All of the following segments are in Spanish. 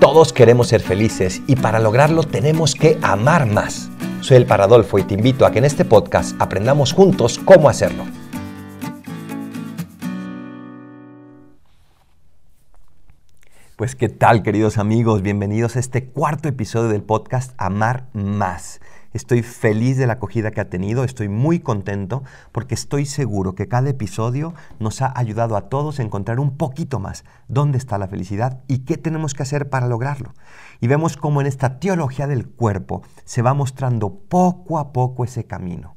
Todos queremos ser felices y para lograrlo tenemos que amar más. Soy el Paradolfo y te invito a que en este podcast aprendamos juntos cómo hacerlo. Pues qué tal queridos amigos, bienvenidos a este cuarto episodio del podcast Amar Más. Estoy feliz de la acogida que ha tenido, estoy muy contento porque estoy seguro que cada episodio nos ha ayudado a todos a encontrar un poquito más dónde está la felicidad y qué tenemos que hacer para lograrlo. Y vemos cómo en esta teología del cuerpo se va mostrando poco a poco ese camino.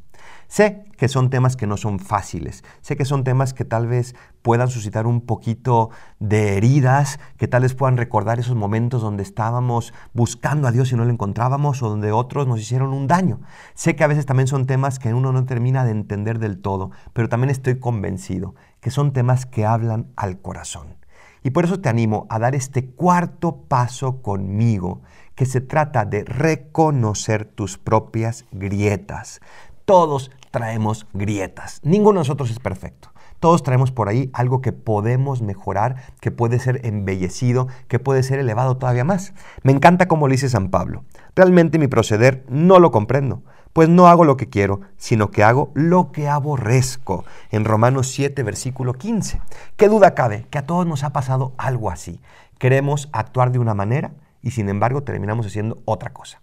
Sé que son temas que no son fáciles, sé que son temas que tal vez puedan suscitar un poquito de heridas, que tal vez puedan recordar esos momentos donde estábamos buscando a Dios y no lo encontrábamos o donde otros nos hicieron un daño. Sé que a veces también son temas que uno no termina de entender del todo, pero también estoy convencido que son temas que hablan al corazón. Y por eso te animo a dar este cuarto paso conmigo, que se trata de reconocer tus propias grietas. Todos traemos grietas. Ninguno de nosotros es perfecto. Todos traemos por ahí algo que podemos mejorar, que puede ser embellecido, que puede ser elevado todavía más. Me encanta como lo dice San Pablo. Realmente mi proceder no lo comprendo, pues no hago lo que quiero, sino que hago lo que aborrezco. En Romanos 7, versículo 15. ¿Qué duda cabe? Que a todos nos ha pasado algo así. Queremos actuar de una manera y sin embargo terminamos haciendo otra cosa.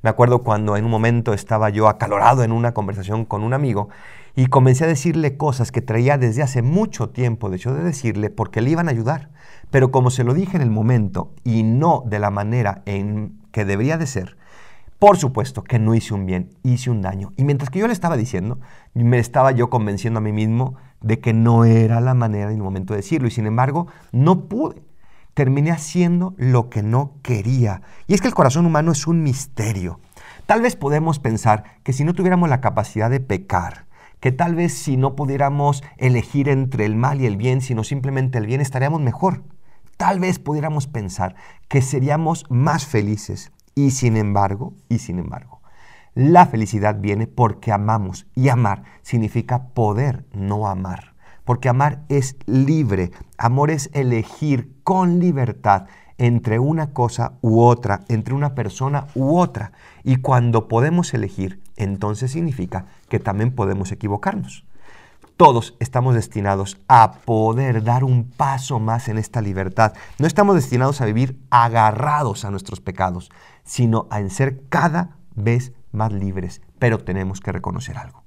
Me acuerdo cuando en un momento estaba yo acalorado en una conversación con un amigo y comencé a decirle cosas que traía desde hace mucho tiempo, de hecho de decirle, porque le iban a ayudar. Pero como se lo dije en el momento y no de la manera en que debería de ser, por supuesto que no hice un bien, hice un daño. Y mientras que yo le estaba diciendo, me estaba yo convenciendo a mí mismo de que no era la manera en el momento de decirlo. Y sin embargo, no pude terminé haciendo lo que no quería. Y es que el corazón humano es un misterio. Tal vez podemos pensar que si no tuviéramos la capacidad de pecar, que tal vez si no pudiéramos elegir entre el mal y el bien, sino simplemente el bien, estaríamos mejor. Tal vez pudiéramos pensar que seríamos más felices. Y sin embargo, y sin embargo, la felicidad viene porque amamos. Y amar significa poder no amar porque amar es libre. Amor es elegir con libertad entre una cosa u otra, entre una persona u otra. Y cuando podemos elegir, entonces significa que también podemos equivocarnos. Todos estamos destinados a poder dar un paso más en esta libertad. No estamos destinados a vivir agarrados a nuestros pecados, sino a ser cada vez más libres. Pero tenemos que reconocer algo.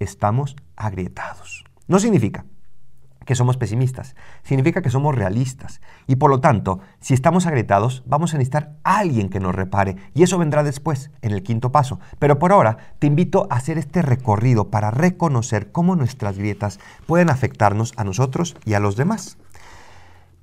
Estamos agrietados. No significa que somos pesimistas, significa que somos realistas. Y por lo tanto, si estamos agrietados, vamos a necesitar a alguien que nos repare. Y eso vendrá después, en el quinto paso. Pero por ahora, te invito a hacer este recorrido para reconocer cómo nuestras grietas pueden afectarnos a nosotros y a los demás.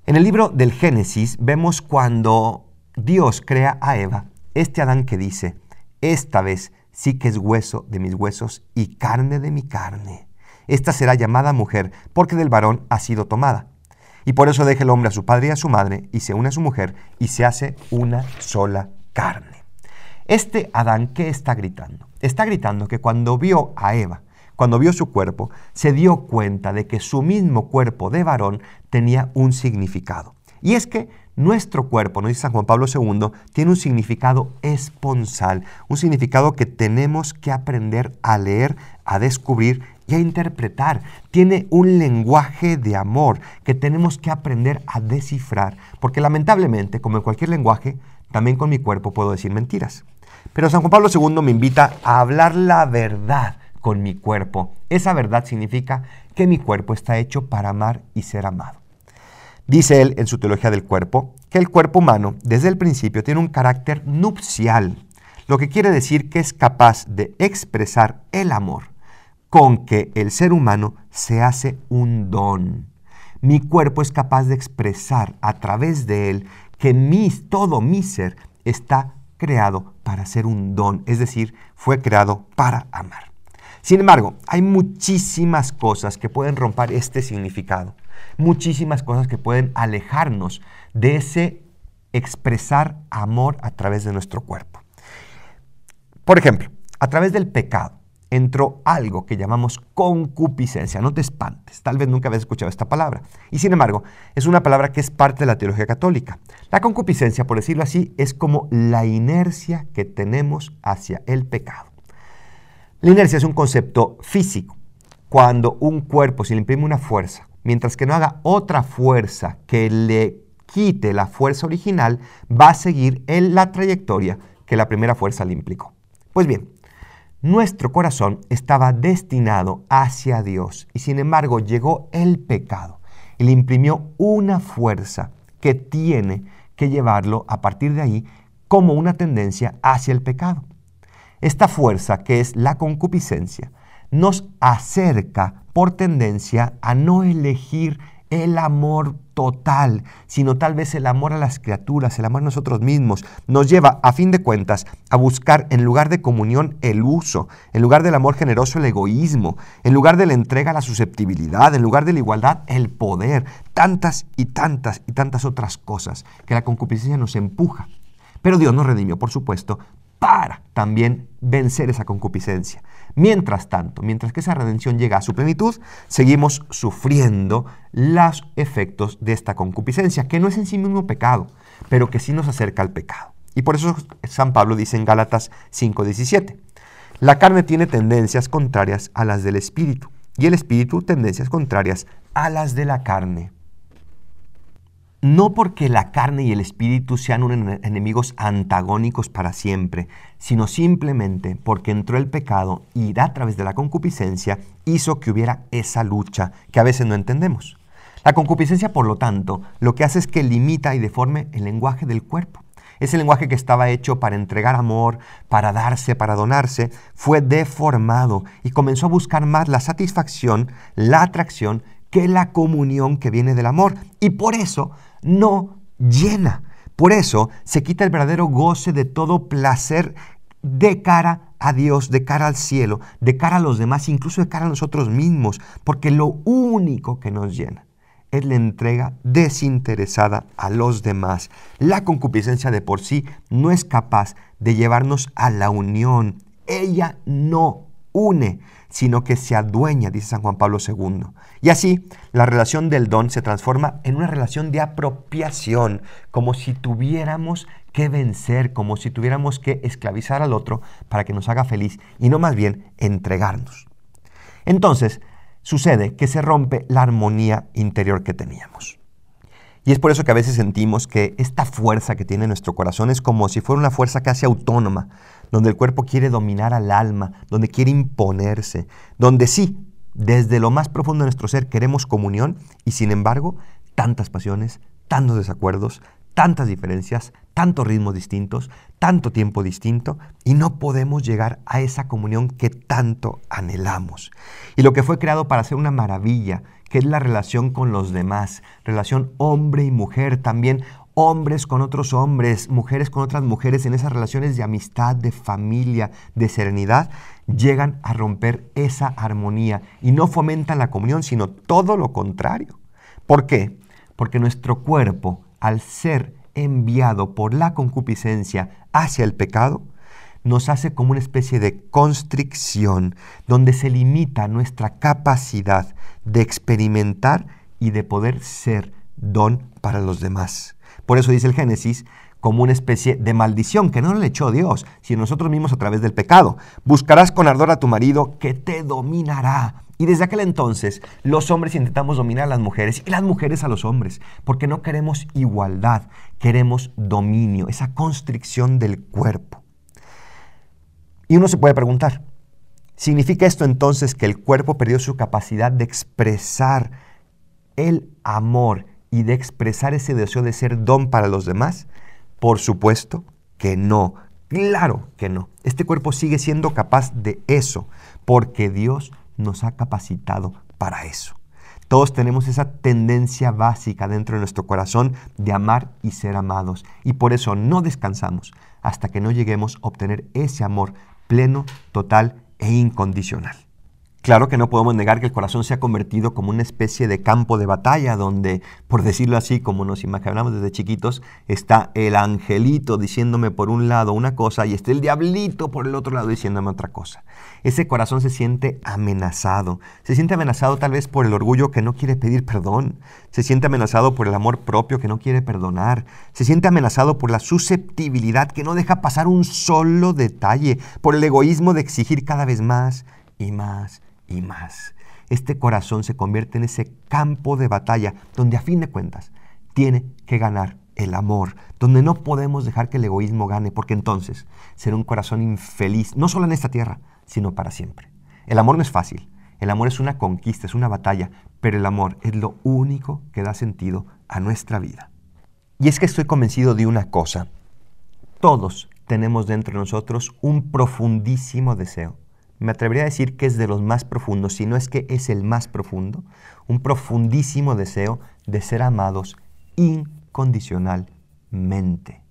En el libro del Génesis vemos cuando Dios crea a Eva, este Adán que dice, esta vez sí que es hueso de mis huesos y carne de mi carne. Esta será llamada mujer, porque del varón ha sido tomada. Y por eso deja el hombre a su padre y a su madre, y se une a su mujer, y se hace una sola carne. Este Adán, ¿qué está gritando? Está gritando que cuando vio a Eva, cuando vio su cuerpo, se dio cuenta de que su mismo cuerpo de varón tenía un significado. Y es que nuestro cuerpo, nos dice San Juan Pablo II, tiene un significado esponsal, un significado que tenemos que aprender a leer, a descubrir y a interpretar. Tiene un lenguaje de amor que tenemos que aprender a descifrar, porque lamentablemente, como en cualquier lenguaje, también con mi cuerpo puedo decir mentiras. Pero San Juan Pablo II me invita a hablar la verdad con mi cuerpo. Esa verdad significa que mi cuerpo está hecho para amar y ser amado. Dice él en su teología del cuerpo que el cuerpo humano desde el principio tiene un carácter nupcial, lo que quiere decir que es capaz de expresar el amor con que el ser humano se hace un don. Mi cuerpo es capaz de expresar a través de él que mi, todo mi ser está creado para ser un don, es decir, fue creado para amar. Sin embargo, hay muchísimas cosas que pueden romper este significado, muchísimas cosas que pueden alejarnos de ese expresar amor a través de nuestro cuerpo. Por ejemplo, a través del pecado entró algo que llamamos concupiscencia. No te espantes, tal vez nunca habías escuchado esta palabra. Y sin embargo, es una palabra que es parte de la teología católica. La concupiscencia, por decirlo así, es como la inercia que tenemos hacia el pecado. La inercia es un concepto físico. Cuando un cuerpo se le imprime una fuerza, mientras que no haga otra fuerza que le quite la fuerza original, va a seguir en la trayectoria que la primera fuerza le implicó. Pues bien, nuestro corazón estaba destinado hacia Dios y sin embargo llegó el pecado y le imprimió una fuerza que tiene que llevarlo a partir de ahí como una tendencia hacia el pecado. Esta fuerza, que es la concupiscencia, nos acerca por tendencia a no elegir el amor total, sino tal vez el amor a las criaturas, el amor a nosotros mismos, nos lleva, a fin de cuentas, a buscar en lugar de comunión el uso, en lugar del amor generoso el egoísmo, en lugar de la entrega la susceptibilidad, en lugar de la igualdad el poder, tantas y tantas y tantas otras cosas que la concupiscencia nos empuja. Pero Dios nos redimió, por supuesto, para también vencer esa concupiscencia. Mientras tanto, mientras que esa redención llega a su plenitud, seguimos sufriendo los efectos de esta concupiscencia, que no es en sí mismo pecado, pero que sí nos acerca al pecado. Y por eso San Pablo dice en Gálatas 5:17, la carne tiene tendencias contrarias a las del espíritu y el espíritu tendencias contrarias a las de la carne no porque la carne y el espíritu sean enemigos antagónicos para siempre, sino simplemente porque entró el pecado y a través de la concupiscencia hizo que hubiera esa lucha que a veces no entendemos. La concupiscencia, por lo tanto, lo que hace es que limita y deforme el lenguaje del cuerpo. Ese lenguaje que estaba hecho para entregar amor, para darse, para donarse, fue deformado y comenzó a buscar más la satisfacción, la atracción, que la comunión que viene del amor. Y por eso no llena. Por eso se quita el verdadero goce de todo placer de cara a Dios, de cara al cielo, de cara a los demás, incluso de cara a nosotros mismos, porque lo único que nos llena es la entrega desinteresada a los demás. La concupiscencia de por sí no es capaz de llevarnos a la unión. Ella no une, sino que se adueña, dice San Juan Pablo II. Y así, la relación del don se transforma en una relación de apropiación, como si tuviéramos que vencer, como si tuviéramos que esclavizar al otro para que nos haga feliz y no más bien entregarnos. Entonces, sucede que se rompe la armonía interior que teníamos. Y es por eso que a veces sentimos que esta fuerza que tiene nuestro corazón es como si fuera una fuerza casi autónoma, donde el cuerpo quiere dominar al alma, donde quiere imponerse, donde sí, desde lo más profundo de nuestro ser queremos comunión y sin embargo, tantas pasiones, tantos desacuerdos, tantas diferencias, tantos ritmos distintos, tanto tiempo distinto y no podemos llegar a esa comunión que tanto anhelamos. Y lo que fue creado para ser una maravilla, que es la relación con los demás, relación hombre y mujer, también hombres con otros hombres, mujeres con otras mujeres, en esas relaciones de amistad, de familia, de serenidad, llegan a romper esa armonía y no fomentan la comunión, sino todo lo contrario. ¿Por qué? Porque nuestro cuerpo, al ser enviado por la concupiscencia hacia el pecado, nos hace como una especie de constricción donde se limita nuestra capacidad de experimentar y de poder ser don para los demás. Por eso dice el Génesis, como una especie de maldición que no le echó Dios, sino nosotros mismos a través del pecado. Buscarás con ardor a tu marido que te dominará. Y desde aquel entonces los hombres intentamos dominar a las mujeres y las mujeres a los hombres, porque no queremos igualdad, queremos dominio, esa constricción del cuerpo. Y uno se puede preguntar, ¿significa esto entonces que el cuerpo perdió su capacidad de expresar el amor y de expresar ese deseo de ser don para los demás? Por supuesto que no. Claro que no. Este cuerpo sigue siendo capaz de eso, porque Dios nos ha capacitado para eso. Todos tenemos esa tendencia básica dentro de nuestro corazón de amar y ser amados. Y por eso no descansamos hasta que no lleguemos a obtener ese amor pleno, total e incondicional. Claro que no podemos negar que el corazón se ha convertido como una especie de campo de batalla donde, por decirlo así, como nos imaginamos desde chiquitos, está el angelito diciéndome por un lado una cosa y está el diablito por el otro lado diciéndome otra cosa. Ese corazón se siente amenazado. Se siente amenazado tal vez por el orgullo que no quiere pedir perdón. Se siente amenazado por el amor propio que no quiere perdonar. Se siente amenazado por la susceptibilidad que no deja pasar un solo detalle, por el egoísmo de exigir cada vez más y más y más. Este corazón se convierte en ese campo de batalla donde a fin de cuentas tiene que ganar el amor, donde no podemos dejar que el egoísmo gane, porque entonces será un corazón infeliz, no solo en esta tierra, sino para siempre. El amor no es fácil, el amor es una conquista, es una batalla, pero el amor es lo único que da sentido a nuestra vida. Y es que estoy convencido de una cosa, todos tenemos dentro de nosotros un profundísimo deseo me atrevería a decir que es de los más profundos, si no es que es el más profundo, un profundísimo deseo de ser amados incondicionalmente.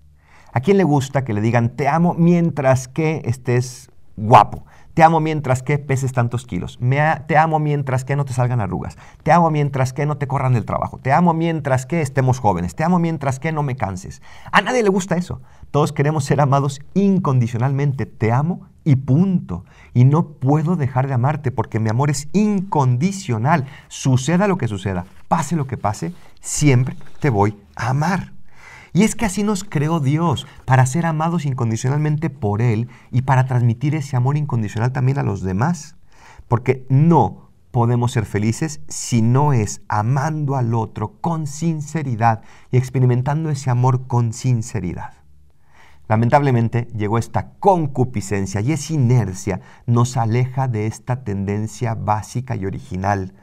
¿A quién le gusta que le digan te amo mientras que estés guapo? Te amo mientras que peses tantos kilos. te amo mientras que no te salgan arrugas. Te amo mientras que no te corran del trabajo. Te amo mientras que estemos jóvenes. Te amo mientras que no me canses. A nadie le gusta eso. Todos queremos ser amados incondicionalmente. Te amo y punto. Y no puedo dejar de amarte porque mi amor es incondicional. Suceda lo que suceda, pase lo que pase, siempre te voy a amar. Y es que así nos creó Dios, para ser amados incondicionalmente por Él y para transmitir ese amor incondicional también a los demás. Porque no podemos ser felices si no es amando al otro con sinceridad y experimentando ese amor con sinceridad. Lamentablemente llegó esta concupiscencia y esa inercia nos aleja de esta tendencia básica y original.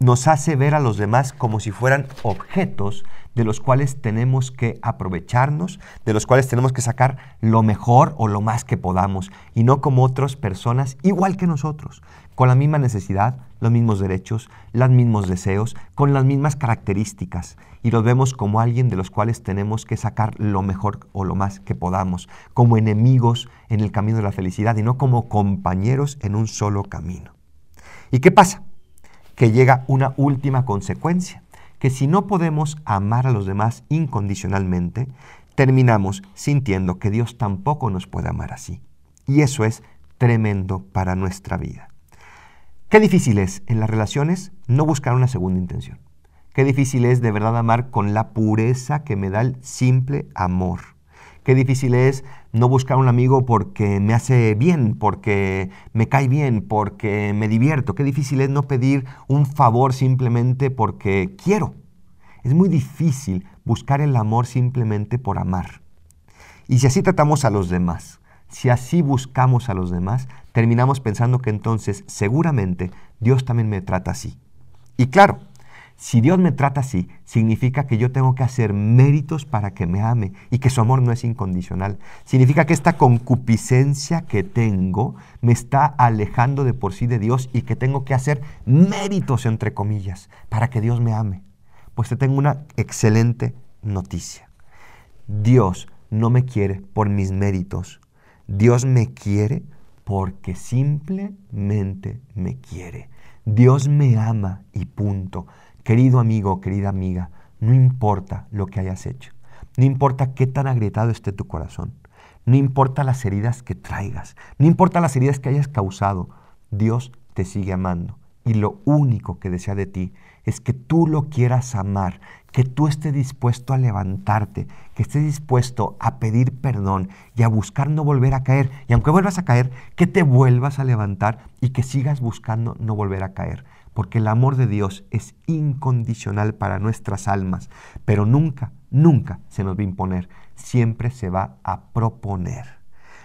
Nos hace ver a los demás como si fueran objetos de los cuales tenemos que aprovecharnos, de los cuales tenemos que sacar lo mejor o lo más que podamos, y no como otras personas igual que nosotros, con la misma necesidad, los mismos derechos, los mismos deseos, con las mismas características, y los vemos como alguien de los cuales tenemos que sacar lo mejor o lo más que podamos, como enemigos en el camino de la felicidad y no como compañeros en un solo camino. ¿Y qué pasa? Que llega una última consecuencia que si no podemos amar a los demás incondicionalmente, terminamos sintiendo que Dios tampoco nos puede amar así. Y eso es tremendo para nuestra vida. Qué difícil es en las relaciones no buscar una segunda intención. Qué difícil es de verdad amar con la pureza que me da el simple amor. Qué difícil es no buscar un amigo porque me hace bien, porque me cae bien, porque me divierto. Qué difícil es no pedir un favor simplemente porque quiero. Es muy difícil buscar el amor simplemente por amar. Y si así tratamos a los demás, si así buscamos a los demás, terminamos pensando que entonces seguramente Dios también me trata así. Y claro, si Dios me trata así, significa que yo tengo que hacer méritos para que me ame y que su amor no es incondicional. Significa que esta concupiscencia que tengo me está alejando de por sí de Dios y que tengo que hacer méritos, entre comillas, para que Dios me ame. Pues te tengo una excelente noticia. Dios no me quiere por mis méritos. Dios me quiere porque simplemente me quiere. Dios me ama y punto. Querido amigo, querida amiga, no importa lo que hayas hecho, no importa qué tan agrietado esté tu corazón, no importa las heridas que traigas, no importa las heridas que hayas causado, Dios te sigue amando. Y lo único que desea de ti es que tú lo quieras amar, que tú estés dispuesto a levantarte, que estés dispuesto a pedir perdón y a buscar no volver a caer. Y aunque vuelvas a caer, que te vuelvas a levantar y que sigas buscando no volver a caer porque el amor de Dios es incondicional para nuestras almas, pero nunca, nunca se nos va a imponer, siempre se va a proponer.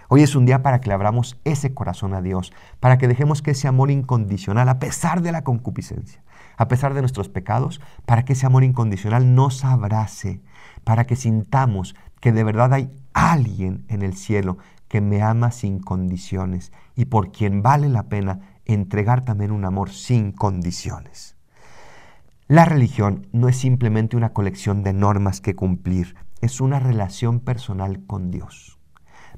Hoy es un día para que le abramos ese corazón a Dios, para que dejemos que ese amor incondicional, a pesar de la concupiscencia, a pesar de nuestros pecados, para que ese amor incondicional nos abrace, para que sintamos que de verdad hay alguien en el cielo que me ama sin condiciones y por quien vale la pena entregar también un amor sin condiciones. La religión no es simplemente una colección de normas que cumplir, es una relación personal con Dios.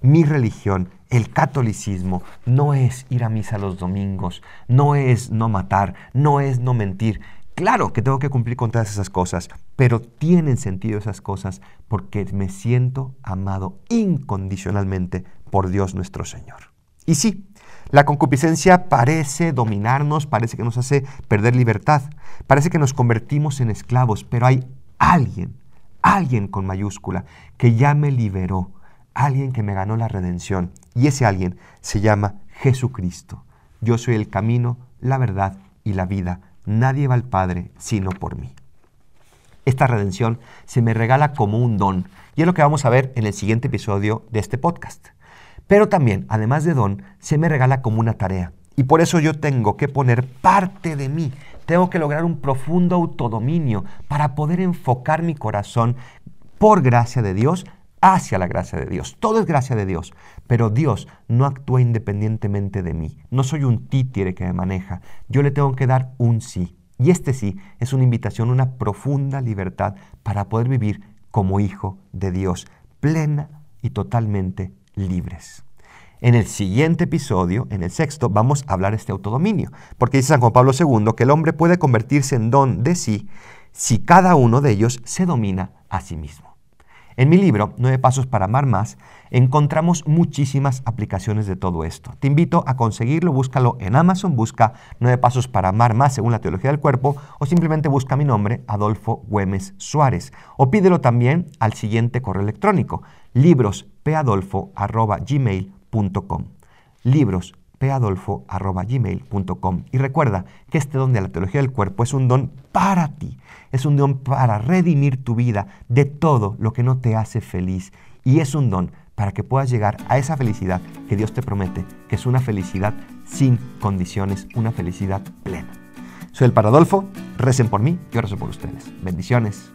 Mi religión el catolicismo no es ir a misa los domingos, no es no matar, no es no mentir. Claro que tengo que cumplir con todas esas cosas, pero tienen sentido esas cosas porque me siento amado incondicionalmente por Dios nuestro Señor. Y sí, la concupiscencia parece dominarnos, parece que nos hace perder libertad, parece que nos convertimos en esclavos, pero hay alguien, alguien con mayúscula, que ya me liberó, alguien que me ganó la redención. Y ese alguien se llama Jesucristo. Yo soy el camino, la verdad y la vida. Nadie va al Padre sino por mí. Esta redención se me regala como un don y es lo que vamos a ver en el siguiente episodio de este podcast. Pero también, además de don, se me regala como una tarea. Y por eso yo tengo que poner parte de mí. Tengo que lograr un profundo autodominio para poder enfocar mi corazón por gracia de Dios hacia la gracia de Dios. Todo es gracia de Dios, pero Dios no actúa independientemente de mí. No soy un títere que me maneja. Yo le tengo que dar un sí. Y este sí es una invitación, una profunda libertad para poder vivir como hijo de Dios, plena y totalmente libres. En el siguiente episodio, en el sexto, vamos a hablar de este autodominio, porque dice San Juan Pablo II que el hombre puede convertirse en don de sí si cada uno de ellos se domina a sí mismo. En mi libro, Nueve Pasos para Amar Más, encontramos muchísimas aplicaciones de todo esto. Te invito a conseguirlo, búscalo en Amazon, busca Nueve Pasos para Amar Más según la teología del cuerpo, o simplemente busca mi nombre, Adolfo Güemes Suárez, o pídelo también al siguiente correo electrónico, librospeadolfo.gmail.com librospeadolfo.gmail.com Y recuerda que este don de la teología del cuerpo es un don para ti, es un don para redimir tu vida de todo lo que no te hace feliz y es un don para que puedas llegar a esa felicidad que Dios te promete, que es una felicidad sin condiciones, una felicidad plena. Soy el Paradolfo, recen por mí, yo rezo por ustedes. Bendiciones.